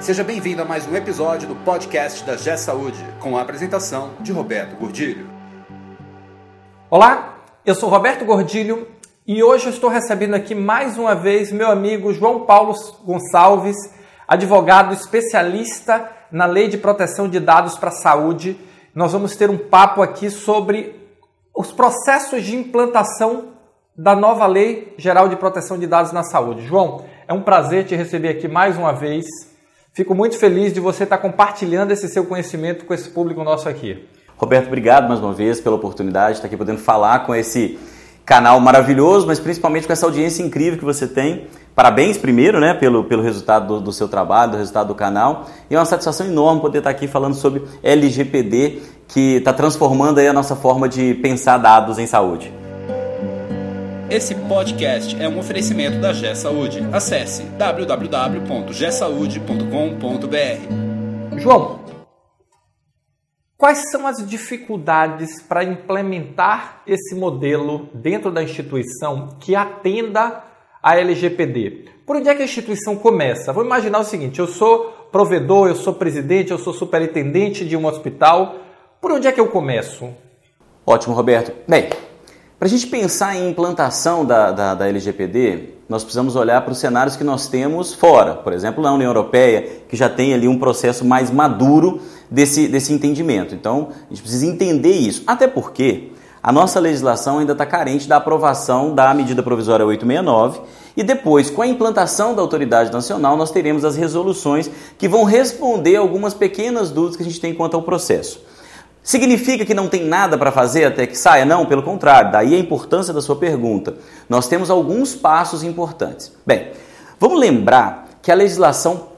Seja bem-vindo a mais um episódio do podcast da G Saúde, com a apresentação de Roberto Gordilho. Olá, eu sou Roberto Gordilho e hoje eu estou recebendo aqui mais uma vez meu amigo João Paulo Gonçalves, advogado especialista na Lei de Proteção de Dados para a Saúde. Nós vamos ter um papo aqui sobre os processos de implantação da nova Lei Geral de Proteção de Dados na Saúde. João, é um prazer te receber aqui mais uma vez. Fico muito feliz de você estar compartilhando esse seu conhecimento com esse público nosso aqui. Roberto, obrigado mais uma vez pela oportunidade de estar aqui podendo falar com esse canal maravilhoso, mas principalmente com essa audiência incrível que você tem. Parabéns primeiro, né, pelo, pelo resultado do, do, seu trabalho, do resultado do canal. E é uma satisfação enorme poder estar aqui falando sobre LGPD, que está transformando aí a nossa forma de pensar dados em saúde. Esse podcast é um oferecimento da G Saúde. Acesse www.gsaude.com.br. João, quais são as dificuldades para implementar esse modelo dentro da instituição que atenda a LGPD? Por onde é que a instituição começa? Vou imaginar o seguinte: eu sou provedor, eu sou presidente, eu sou superintendente de um hospital. Por onde é que eu começo? Ótimo, Roberto. Bem, para a gente pensar em implantação da, da, da, LGPD, nós precisamos olhar para os cenários que nós temos fora. Por exemplo, na União Europeia, que já tem ali um processo mais maduro desse, desse entendimento. Então, a gente precisa entender isso. Até porque a nossa legislação ainda está carente da aprovação da medida provisória 869 e depois, com a implantação da autoridade nacional, nós teremos as resoluções que vão responder algumas pequenas dúvidas que a gente tem quanto ao processo. Significa que não tem nada para fazer até que saia? Não, pelo contrário, daí a importância da sua pergunta. Nós temos alguns passos importantes. Bem, vamos lembrar que a legislação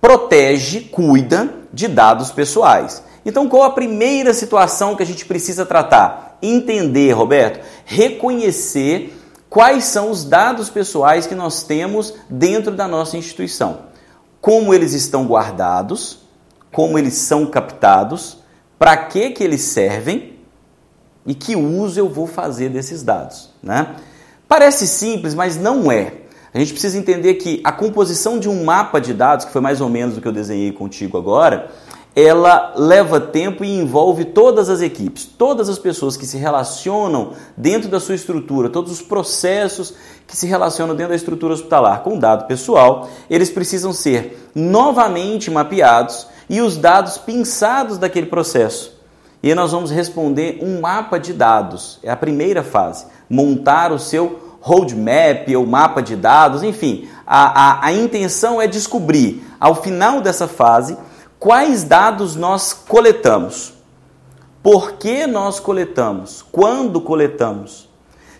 protege, cuida de dados pessoais. Então, qual a primeira situação que a gente precisa tratar? Entender, Roberto, reconhecer quais são os dados pessoais que nós temos dentro da nossa instituição. Como eles estão guardados, como eles são captados, para que, que eles servem e que uso eu vou fazer desses dados. Né? Parece simples, mas não é. A gente precisa entender que a composição de um mapa de dados, que foi mais ou menos o que eu desenhei contigo agora, ela leva tempo e envolve todas as equipes, todas as pessoas que se relacionam dentro da sua estrutura, todos os processos que se relacionam dentro da estrutura hospitalar com dado pessoal, eles precisam ser novamente mapeados e os dados pinçados daquele processo. E aí nós vamos responder um mapa de dados. É a primeira fase. Montar o seu roadmap ou mapa de dados, enfim. A, a, a intenção é descobrir, ao final dessa fase, quais dados nós coletamos. Por que nós coletamos? Quando coletamos?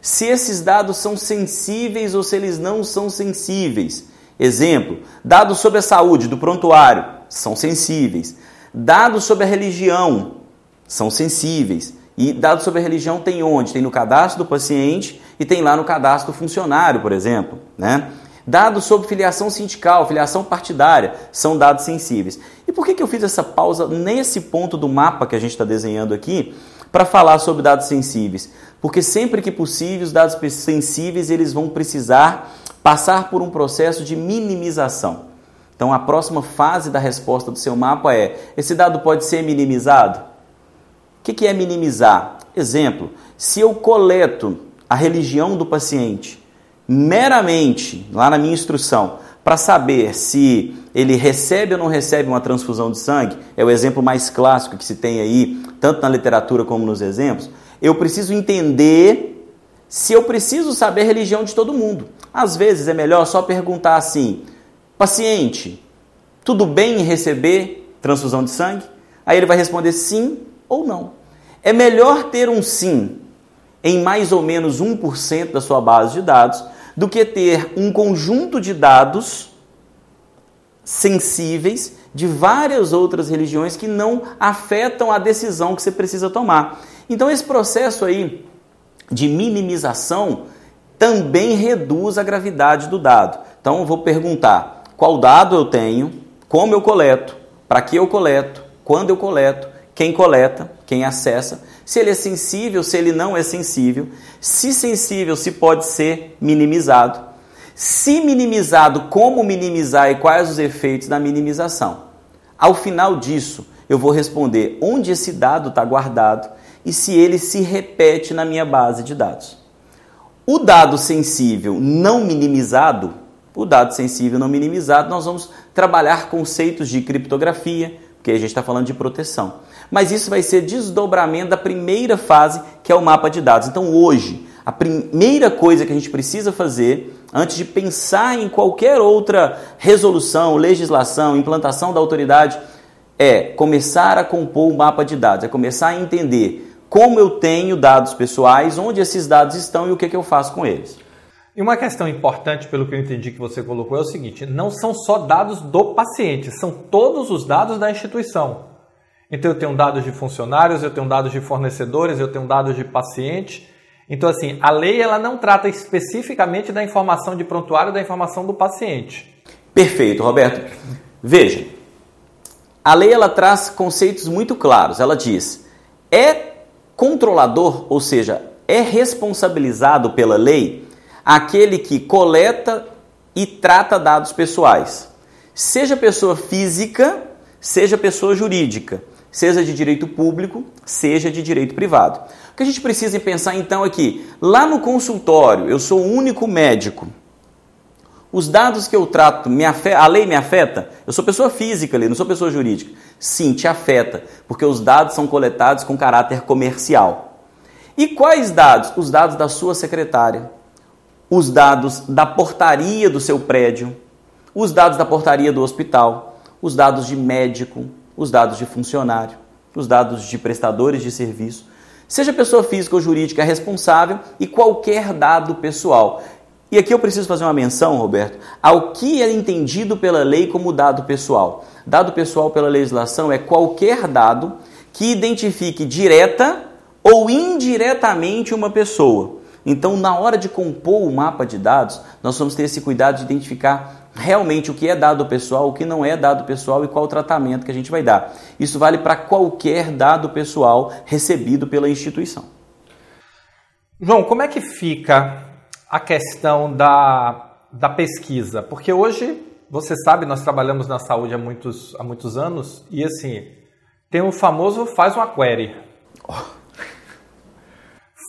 Se esses dados são sensíveis ou se eles não são sensíveis. Exemplo: dados sobre a saúde do prontuário são sensíveis. Dados sobre a religião são sensíveis. E dados sobre a religião tem onde? Tem no cadastro do paciente e tem lá no cadastro do funcionário, por exemplo. Né? Dados sobre filiação sindical, filiação partidária, são dados sensíveis. E por que, que eu fiz essa pausa nesse ponto do mapa que a gente está desenhando aqui para falar sobre dados sensíveis? Porque sempre que possível, os dados sensíveis eles vão precisar passar por um processo de minimização. Então, a próxima fase da resposta do seu mapa é: esse dado pode ser minimizado? O que é minimizar? Exemplo: se eu coleto a religião do paciente meramente lá na minha instrução para saber se ele recebe ou não recebe uma transfusão de sangue, é o exemplo mais clássico que se tem aí, tanto na literatura como nos exemplos. Eu preciso entender se eu preciso saber a religião de todo mundo. Às vezes é melhor só perguntar assim: Paciente, tudo bem em receber transfusão de sangue? Aí ele vai responder sim ou não. É melhor ter um sim em mais ou menos 1% da sua base de dados do que ter um conjunto de dados sensíveis de várias outras religiões que não afetam a decisão que você precisa tomar. Então esse processo aí de minimização também reduz a gravidade do dado. Então eu vou perguntar: qual dado eu tenho, como eu coleto, para que eu coleto, quando eu coleto, quem coleta, quem acessa, se ele é sensível, se ele não é sensível, se sensível, se pode ser minimizado, Se minimizado, como minimizar e quais os efeitos da minimização? Ao final disso, eu vou responder onde esse dado está guardado e se ele se repete na minha base de dados. O dado sensível não minimizado, o dado sensível não minimizado, nós vamos trabalhar conceitos de criptografia, porque a gente está falando de proteção. Mas isso vai ser desdobramento da primeira fase, que é o mapa de dados. Então, hoje, a primeira coisa que a gente precisa fazer, antes de pensar em qualquer outra resolução, legislação, implantação da autoridade, é começar a compor o mapa de dados, é começar a entender como eu tenho dados pessoais, onde esses dados estão e o que, que eu faço com eles. E uma questão importante, pelo que eu entendi que você colocou, é o seguinte: não são só dados do paciente, são todos os dados da instituição. Então eu tenho dados de funcionários, eu tenho dados de fornecedores, eu tenho dados de paciente. Então assim, a lei ela não trata especificamente da informação de prontuário, da informação do paciente. Perfeito, Roberto. Veja, a lei ela traz conceitos muito claros. Ela diz: é controlador, ou seja, é responsabilizado pela lei aquele que coleta e trata dados pessoais, seja pessoa física, seja pessoa jurídica, seja de direito público, seja de direito privado. O que a gente precisa pensar então é que lá no consultório eu sou o único médico. Os dados que eu trato, me afeta, a lei me afeta? Eu sou pessoa física ali, não sou pessoa jurídica. Sim, te afeta, porque os dados são coletados com caráter comercial. E quais dados? Os dados da sua secretária, os dados da portaria do seu prédio, os dados da portaria do hospital, os dados de médico, os dados de funcionário, os dados de prestadores de serviço. Seja pessoa física ou jurídica é responsável e qualquer dado pessoal. E aqui eu preciso fazer uma menção, Roberto, ao que é entendido pela lei como dado pessoal. Dado pessoal pela legislação é qualquer dado que identifique direta ou indiretamente uma pessoa. Então, na hora de compor o mapa de dados, nós vamos ter esse cuidado de identificar realmente o que é dado pessoal, o que não é dado pessoal e qual o tratamento que a gente vai dar. Isso vale para qualquer dado pessoal recebido pela instituição. João, como é que fica a questão da, da pesquisa? Porque hoje, você sabe, nós trabalhamos na saúde há muitos, há muitos anos e assim, tem o famoso faz uma query. Oh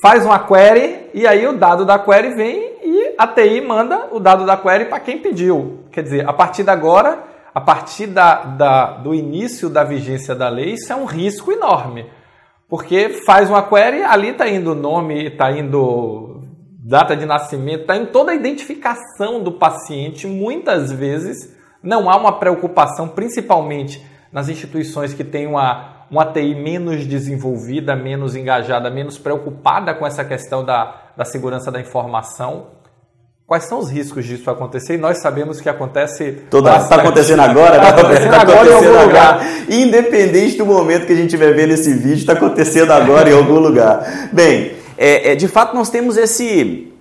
faz uma query e aí o dado da query vem a TI manda o dado da query para quem pediu. Quer dizer, a partir de agora, a partir da, da, do início da vigência da lei, isso é um risco enorme. Porque faz uma query, ali está indo nome, está indo data de nascimento, está indo toda a identificação do paciente. Muitas vezes não há uma preocupação, principalmente nas instituições que têm uma uma TI menos desenvolvida, menos engajada, menos preocupada com essa questão da, da segurança da informação. Quais são os riscos disso acontecer? E nós sabemos que acontece. Está acontecendo agora? Está acontecendo, tá acontecendo, agora, em algum lugar. Independente do momento que a gente estiver vendo esse vídeo, está acontecendo agora em algum lugar. Bem, é, é, de fato nós temos esse,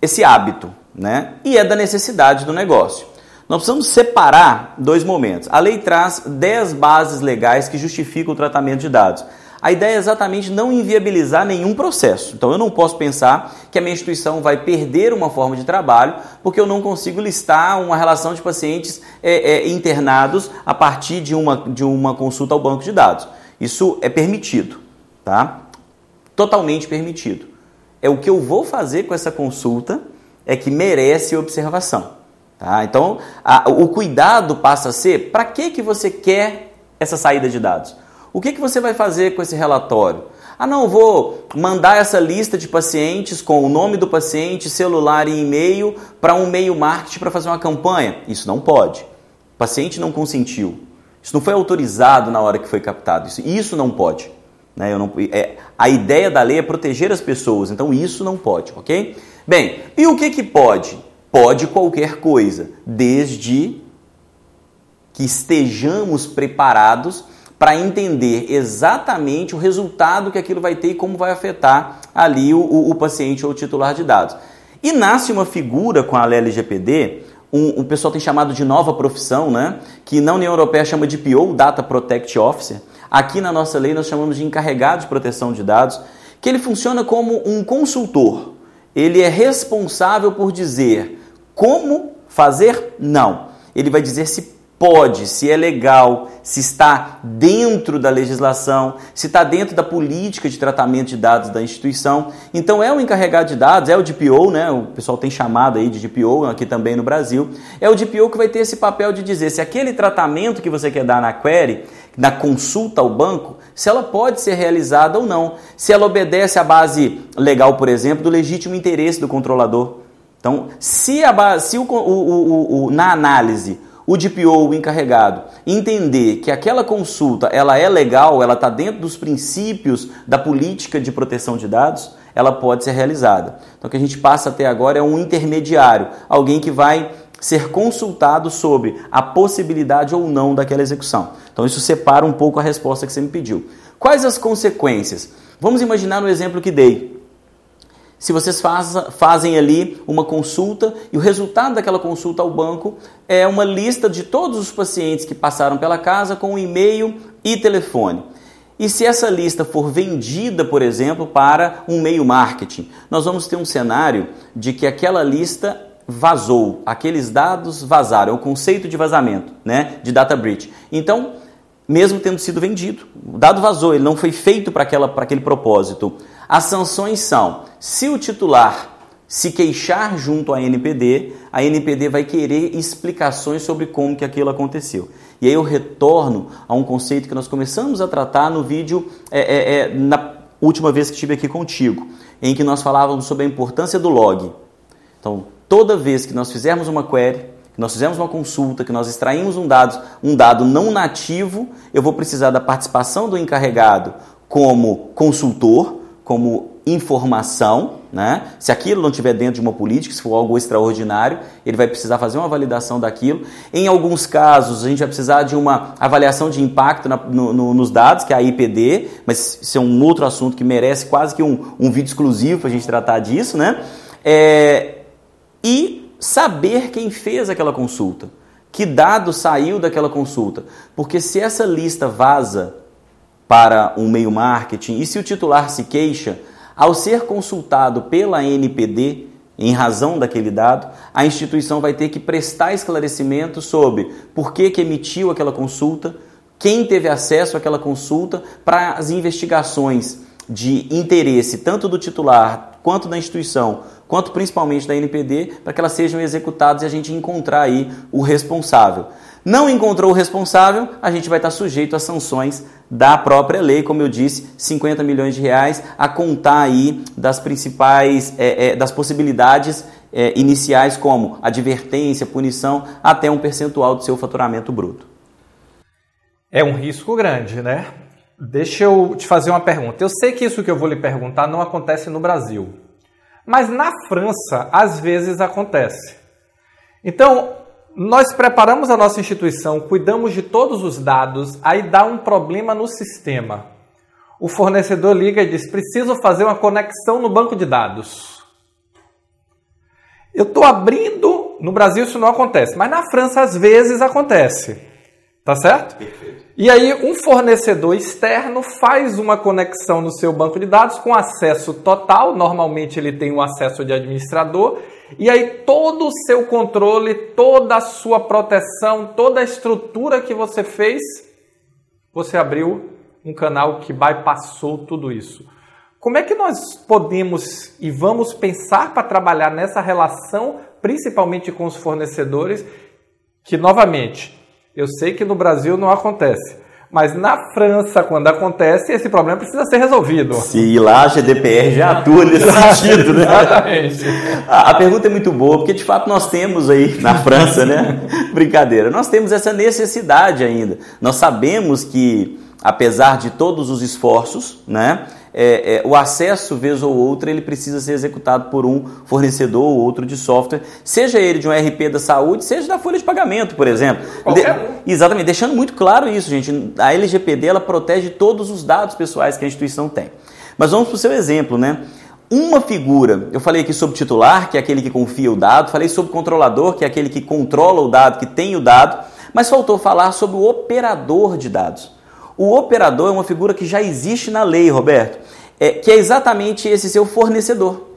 esse hábito, né? E é da necessidade do negócio. Nós precisamos separar dois momentos. A lei traz 10 bases legais que justificam o tratamento de dados. A ideia é exatamente não inviabilizar nenhum processo. Então eu não posso pensar que a minha instituição vai perder uma forma de trabalho porque eu não consigo listar uma relação de pacientes é, é, internados a partir de uma, de uma consulta ao banco de dados. Isso é permitido, tá? Totalmente permitido. É o que eu vou fazer com essa consulta é que merece observação. Tá? Então, a, o cuidado passa a ser para que, que você quer essa saída de dados? O que, que você vai fazer com esse relatório? Ah, não, vou mandar essa lista de pacientes com o nome do paciente, celular e e-mail para um meio marketing para fazer uma campanha. Isso não pode. O paciente não consentiu. Isso não foi autorizado na hora que foi captado. Isso, isso não pode. Né? Eu não, é, a ideia da lei é proteger as pessoas, então isso não pode, ok? Bem, e o que, que pode? Pode qualquer coisa, desde que estejamos preparados para entender exatamente o resultado que aquilo vai ter e como vai afetar ali o, o, o paciente ou o titular de dados. E nasce uma figura com a LGPD, um, o pessoal tem chamado de nova profissão, né? que na União Europeia chama de PO, Data Protect Officer. Aqui na nossa lei nós chamamos de encarregado de proteção de dados, que ele funciona como um consultor. Ele é responsável por dizer como fazer? Não. Ele vai dizer se pode, se é legal, se está dentro da legislação, se está dentro da política de tratamento de dados da instituição. Então é o encarregado de dados, é o DPO, né? O pessoal tem chamado aí de DPO aqui também no Brasil. É o DPO que vai ter esse papel de dizer se aquele tratamento que você quer dar na query, na consulta ao banco, se ela pode ser realizada ou não. Se ela obedece à base legal, por exemplo, do legítimo interesse do controlador. Então, se, a base, se o, o, o, o na análise o DPO, o encarregado, entender que aquela consulta ela é legal, ela está dentro dos princípios da política de proteção de dados, ela pode ser realizada. Então, o que a gente passa até agora é um intermediário, alguém que vai ser consultado sobre a possibilidade ou não daquela execução. Então, isso separa um pouco a resposta que você me pediu. Quais as consequências? Vamos imaginar no exemplo que dei se vocês faz, fazem ali uma consulta e o resultado daquela consulta ao banco é uma lista de todos os pacientes que passaram pela casa com e-mail e telefone. E se essa lista for vendida, por exemplo, para um meio marketing, nós vamos ter um cenário de que aquela lista vazou, aqueles dados vazaram, é o conceito de vazamento, né, de data breach. Então, mesmo tendo sido vendido, o dado vazou, ele não foi feito para aquele propósito. As sanções são: se o titular se queixar junto à NPD, a NPD vai querer explicações sobre como que aquilo aconteceu. E aí eu retorno a um conceito que nós começamos a tratar no vídeo é, é, é, na última vez que estive aqui contigo, em que nós falávamos sobre a importância do log. Então, toda vez que nós fizermos uma query, que nós fizermos uma consulta, que nós extraímos um dado, um dado não nativo, eu vou precisar da participação do encarregado como consultor, como informação, né? Se aquilo não estiver dentro de uma política, se for algo extraordinário, ele vai precisar fazer uma validação daquilo. Em alguns casos, a gente vai precisar de uma avaliação de impacto na, no, no, nos dados, que é a IPD, mas isso é um outro assunto que merece quase que um, um vídeo exclusivo para a gente tratar disso, né? É, e saber quem fez aquela consulta, que dado saiu daquela consulta, porque se essa lista vaza para um meio marketing e se o titular se queixa, ao ser consultado pela NPD, em razão daquele dado, a instituição vai ter que prestar esclarecimento sobre por que, que emitiu aquela consulta, quem teve acesso àquela consulta, para as investigações de interesse tanto do titular quanto da instituição, quanto principalmente da NPD, para que elas sejam executadas e a gente encontrar aí o responsável. Não encontrou o responsável, a gente vai estar sujeito a sanções da própria lei, como eu disse, 50 milhões de reais, a contar aí das principais, é, é, das possibilidades é, iniciais, como advertência, punição, até um percentual do seu faturamento bruto. É um risco grande, né? Deixa eu te fazer uma pergunta. Eu sei que isso que eu vou lhe perguntar não acontece no Brasil, mas na França às vezes acontece. Então, nós preparamos a nossa instituição, cuidamos de todos os dados, aí dá um problema no sistema. O fornecedor liga e diz: preciso fazer uma conexão no banco de dados. Eu estou abrindo. No Brasil isso não acontece, mas na França às vezes acontece. Tá certo? Perfeito. E aí, um fornecedor externo faz uma conexão no seu banco de dados com acesso total. Normalmente ele tem um acesso de administrador e aí todo o seu controle, toda a sua proteção, toda a estrutura que você fez, você abriu um canal que bypassou tudo isso. Como é que nós podemos e vamos pensar para trabalhar nessa relação, principalmente com os fornecedores, que novamente, eu sei que no Brasil não acontece, mas na França, quando acontece, esse problema precisa ser resolvido. Sim, lá a GDPR já atua nesse sentido, né? Exatamente. A, a, pergunta é muito boa, porque de fato nós temos aí na França, né? Brincadeira, nós temos essa necessidade ainda. Nós sabemos que, apesar de todos os esforços, né? É, é, o acesso, vez ou outra, ele precisa ser executado por um fornecedor ou outro de software, seja ele de um RP da saúde, seja da folha de pagamento, por exemplo. De, exatamente, deixando muito claro isso, gente. A LGPD ela protege todos os dados pessoais que a instituição tem. Mas vamos para o seu exemplo, né? Uma figura, eu falei aqui sobre titular, que é aquele que confia o dado, falei sobre controlador, que é aquele que controla o dado, que tem o dado, mas faltou falar sobre o operador de dados. O operador é uma figura que já existe na lei, Roberto, é, que é exatamente esse seu fornecedor.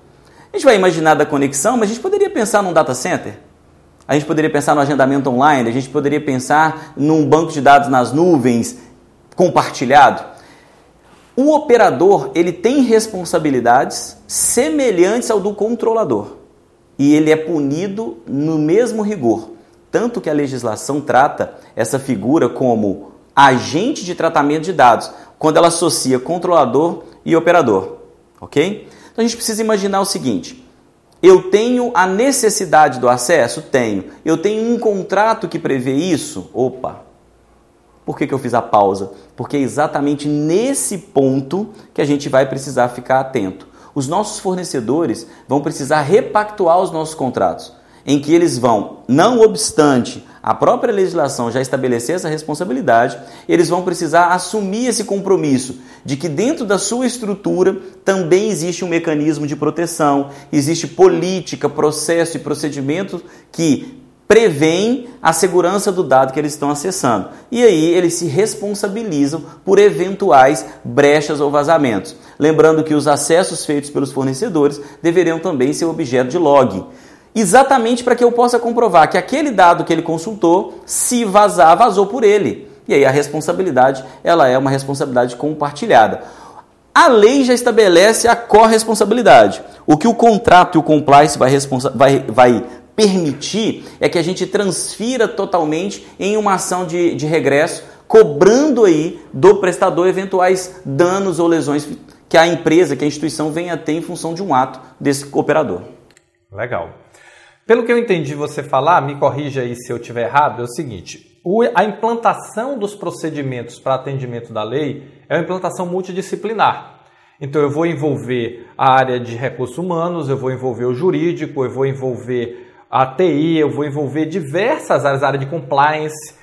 A gente vai imaginar da conexão, mas a gente poderia pensar num data center. a gente poderia pensar no agendamento online, a gente poderia pensar num banco de dados nas nuvens compartilhado. O operador ele tem responsabilidades semelhantes ao do controlador e ele é punido no mesmo rigor, tanto que a legislação trata essa figura como agente de tratamento de dados, quando ela associa controlador e operador, ok? Então a gente precisa imaginar o seguinte: eu tenho a necessidade do acesso? Tenho. Eu tenho um contrato que prevê isso? Opa! Por que, que eu fiz a pausa? Porque é exatamente nesse ponto que a gente vai precisar ficar atento. Os nossos fornecedores vão precisar repactuar os nossos contratos, em que eles vão, não obstante a própria legislação já estabelecer essa responsabilidade, eles vão precisar assumir esse compromisso de que dentro da sua estrutura também existe um mecanismo de proteção, existe política, processo e procedimento que prevêem a segurança do dado que eles estão acessando. E aí eles se responsabilizam por eventuais brechas ou vazamentos. Lembrando que os acessos feitos pelos fornecedores deveriam também ser objeto de log exatamente para que eu possa comprovar que aquele dado que ele consultou, se vazar, vazou por ele. E aí a responsabilidade, ela é uma responsabilidade compartilhada. A lei já estabelece a corresponsabilidade. O que o contrato e o compliance vai, vai, vai permitir é que a gente transfira totalmente em uma ação de, de regresso, cobrando aí do prestador eventuais danos ou lesões que a empresa, que a instituição venha a ter em função de um ato desse operador. Legal. Pelo que eu entendi você falar, me corrija aí se eu estiver errado, é o seguinte: a implantação dos procedimentos para atendimento da lei é uma implantação multidisciplinar. Então eu vou envolver a área de recursos humanos, eu vou envolver o jurídico, eu vou envolver a TI, eu vou envolver diversas áreas, área de compliance.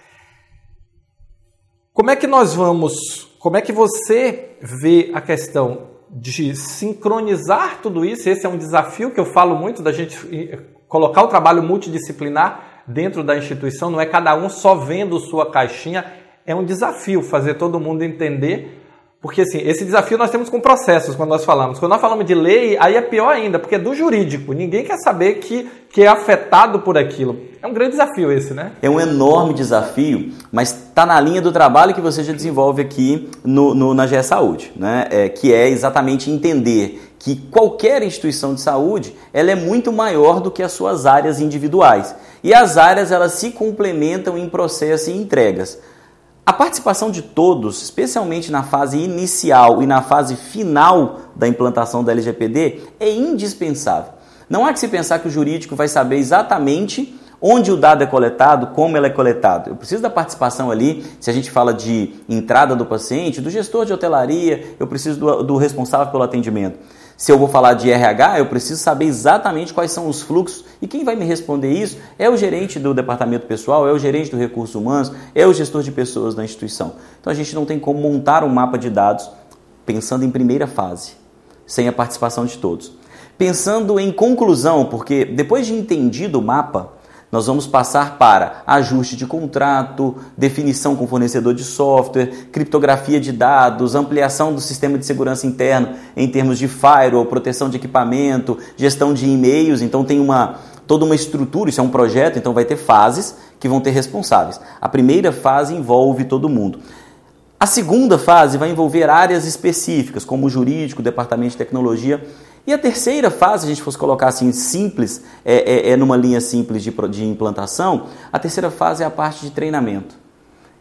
Como é que nós vamos, como é que você vê a questão de sincronizar tudo isso? Esse é um desafio que eu falo muito da gente colocar o trabalho multidisciplinar dentro da instituição, não é cada um só vendo sua caixinha, é um desafio fazer todo mundo entender porque assim, esse desafio nós temos com processos quando nós falamos. Quando nós falamos de lei, aí é pior ainda, porque é do jurídico. Ninguém quer saber que, que é afetado por aquilo. É um grande desafio esse, né? É um enorme desafio, mas está na linha do trabalho que você já desenvolve aqui no, no na GE Saúde, né? É, que é exatamente entender que qualquer instituição de saúde ela é muito maior do que as suas áreas individuais. E as áreas elas se complementam em processo e entregas. A participação de todos, especialmente na fase inicial e na fase final da implantação da LGPD, é indispensável. Não há que se pensar que o jurídico vai saber exatamente onde o dado é coletado, como ele é coletado. Eu preciso da participação ali, se a gente fala de entrada do paciente, do gestor de hotelaria, eu preciso do, do responsável pelo atendimento. Se eu vou falar de RH, eu preciso saber exatamente quais são os fluxos e quem vai me responder isso é o gerente do departamento pessoal, é o gerente do recursos humanos, é o gestor de pessoas da instituição. Então a gente não tem como montar um mapa de dados pensando em primeira fase, sem a participação de todos. Pensando em conclusão, porque depois de entendido o mapa, nós vamos passar para ajuste de contrato, definição com fornecedor de software, criptografia de dados, ampliação do sistema de segurança interno em termos de firewall, proteção de equipamento, gestão de e-mails. Então tem uma toda uma estrutura, isso é um projeto, então vai ter fases que vão ter responsáveis. A primeira fase envolve todo mundo. A segunda fase vai envolver áreas específicas, como jurídico, departamento de tecnologia e a terceira fase, se a gente fosse colocar assim simples, é, é, é numa linha simples de, de implantação, a terceira fase é a parte de treinamento.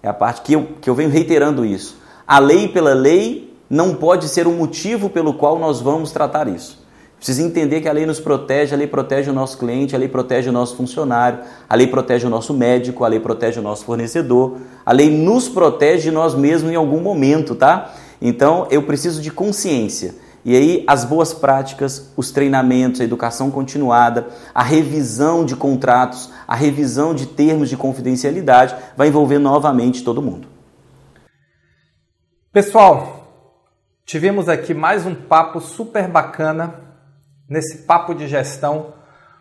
É a parte que eu, que eu venho reiterando isso. A lei pela lei não pode ser o motivo pelo qual nós vamos tratar isso. Precisa entender que a lei nos protege, a lei protege o nosso cliente, a lei protege o nosso funcionário, a lei protege o nosso médico, a lei protege o nosso fornecedor, a lei nos protege de nós mesmos em algum momento, tá? Então eu preciso de consciência. E aí, as boas práticas, os treinamentos, a educação continuada, a revisão de contratos, a revisão de termos de confidencialidade vai envolver novamente todo mundo. Pessoal, tivemos aqui mais um papo super bacana nesse papo de gestão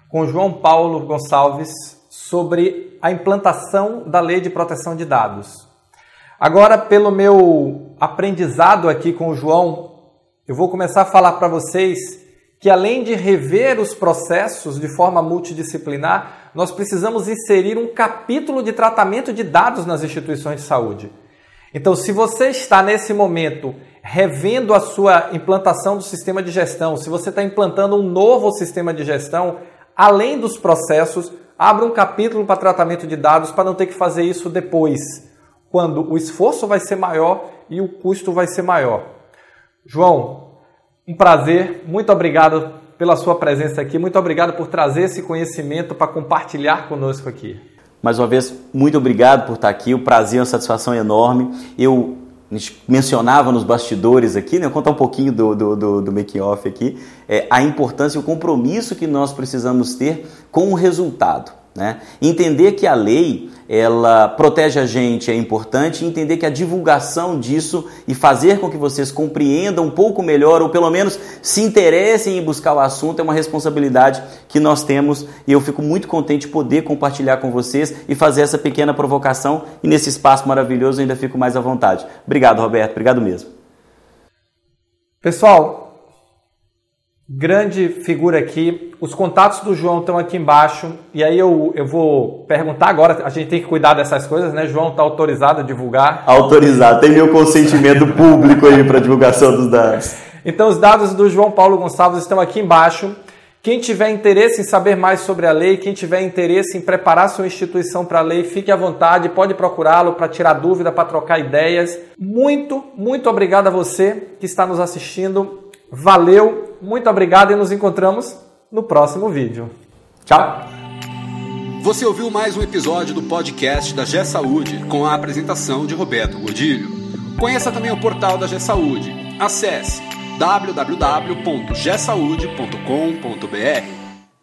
com João Paulo Gonçalves sobre a implantação da Lei de Proteção de Dados. Agora, pelo meu aprendizado aqui com o João, eu vou começar a falar para vocês que além de rever os processos de forma multidisciplinar, nós precisamos inserir um capítulo de tratamento de dados nas instituições de saúde. Então, se você está nesse momento revendo a sua implantação do sistema de gestão, se você está implantando um novo sistema de gestão, além dos processos, abra um capítulo para tratamento de dados para não ter que fazer isso depois, quando o esforço vai ser maior e o custo vai ser maior. João, um prazer, muito obrigado pela sua presença aqui, muito obrigado por trazer esse conhecimento para compartilhar conosco aqui. Mais uma vez, muito obrigado por estar aqui, o prazer e uma satisfação enorme. Eu a mencionava nos bastidores aqui, né? Vou contar um pouquinho do, do, do, do make-off aqui, é, a importância e o compromisso que nós precisamos ter com o resultado. Né? Entender que a lei ela protege a gente é importante, entender que a divulgação disso e fazer com que vocês compreendam um pouco melhor ou pelo menos se interessem em buscar o assunto é uma responsabilidade que nós temos e eu fico muito contente de poder compartilhar com vocês e fazer essa pequena provocação e nesse espaço maravilhoso ainda fico mais à vontade. Obrigado, Roberto, obrigado mesmo. Pessoal, grande figura aqui. Os contatos do João estão aqui embaixo. E aí eu, eu vou perguntar agora. A gente tem que cuidar dessas coisas, né? João está autorizado a divulgar. Autorizado. Tem meu consentimento público aí para divulgação dos dados. Então os dados do João Paulo Gonçalves estão aqui embaixo. Quem tiver interesse em saber mais sobre a lei, quem tiver interesse em preparar sua instituição para a lei, fique à vontade, pode procurá-lo para tirar dúvida, para trocar ideias. Muito, muito obrigado a você que está nos assistindo. Valeu, muito obrigado e nos encontramos no próximo vídeo. Tchau! Você ouviu mais um episódio do podcast da G Saúde com a apresentação de Roberto Godilho. Conheça também o portal da G Saúde. Acesse www.gsaude.com.br